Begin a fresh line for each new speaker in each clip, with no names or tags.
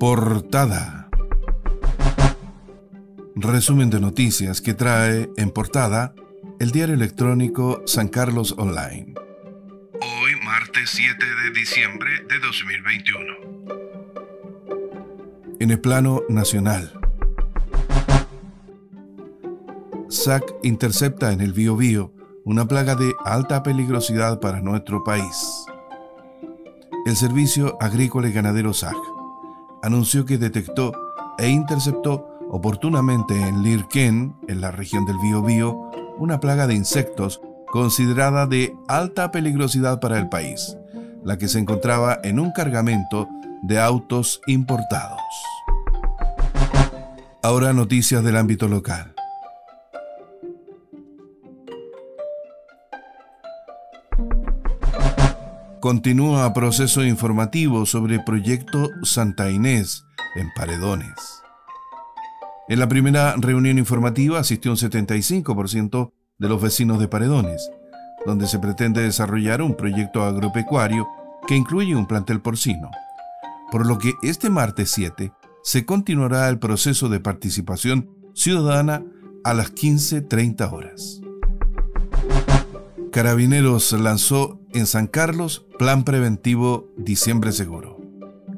Portada. Resumen de noticias que trae en portada el diario electrónico San Carlos Online.
Hoy, martes 7 de diciembre de 2021.
En el plano nacional. SAC intercepta en el Biobío una plaga de alta peligrosidad para nuestro país. El Servicio Agrícola y Ganadero SAC anunció que detectó e interceptó oportunamente en Lirquén, en la región del Biobío, una plaga de insectos considerada de alta peligrosidad para el país, la que se encontraba en un cargamento de autos importados. Ahora noticias del ámbito local. Continúa proceso informativo sobre proyecto Santa Inés en Paredones. En la primera reunión informativa asistió un 75% de los vecinos de Paredones, donde se pretende desarrollar un proyecto agropecuario que incluye un plantel porcino, por lo que este martes 7 se continuará el proceso de participación ciudadana a las 15.30 horas. Carabineros lanzó en San Carlos Plan Preventivo Diciembre Seguro.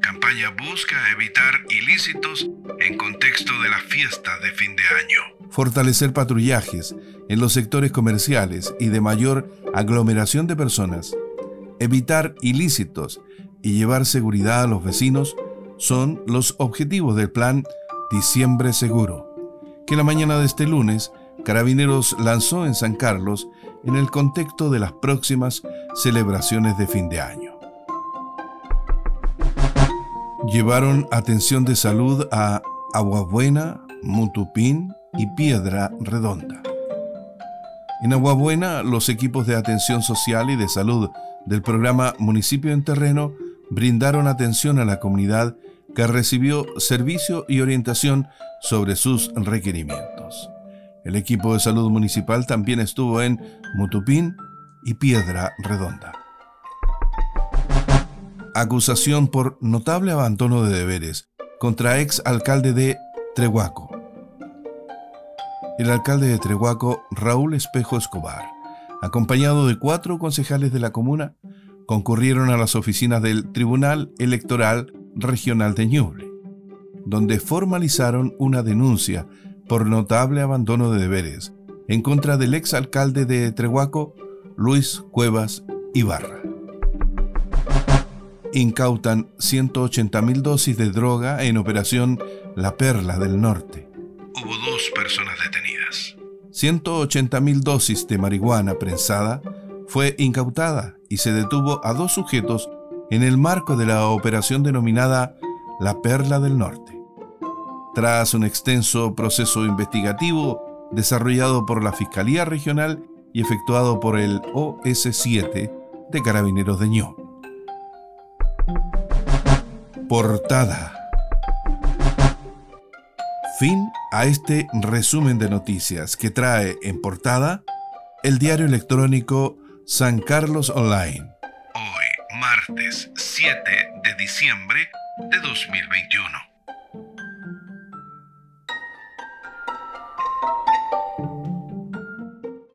Campaña busca evitar ilícitos en contexto de las fiestas de fin de año.
Fortalecer patrullajes en los sectores comerciales y de mayor aglomeración de personas. Evitar ilícitos y llevar seguridad a los vecinos son los objetivos del plan Diciembre Seguro, que la mañana de este lunes Carabineros lanzó en San Carlos en el contexto de las próximas celebraciones de fin de año. Llevaron atención de salud a Aguabuena, Mutupín y Piedra Redonda. En Aguabuena, los equipos de atención social y de salud del programa Municipio en Terreno brindaron atención a la comunidad que recibió servicio y orientación sobre sus requerimientos. El equipo de salud municipal también estuvo en Mutupín y Piedra Redonda. Acusación por notable abandono de deberes contra ex alcalde de Trehuaco. El alcalde de Trehuaco, Raúl Espejo Escobar, acompañado de cuatro concejales de la comuna, concurrieron a las oficinas del Tribunal Electoral Regional de Ñuble, donde formalizaron una denuncia por notable abandono de deberes en contra del ex alcalde de Trehuaco, Luis Cuevas Ibarra. Incautan 180.000 dosis de droga en operación La Perla del Norte.
Hubo dos personas detenidas.
180.000 dosis de marihuana prensada fue incautada y se detuvo a dos sujetos en el marco de la operación denominada La Perla del Norte tras un extenso proceso investigativo desarrollado por la Fiscalía Regional y efectuado por el OS7 de Carabineros de Ño. Portada. Fin a este resumen de noticias que trae en portada el diario electrónico San Carlos Online.
Hoy, martes 7 de diciembre de 2021.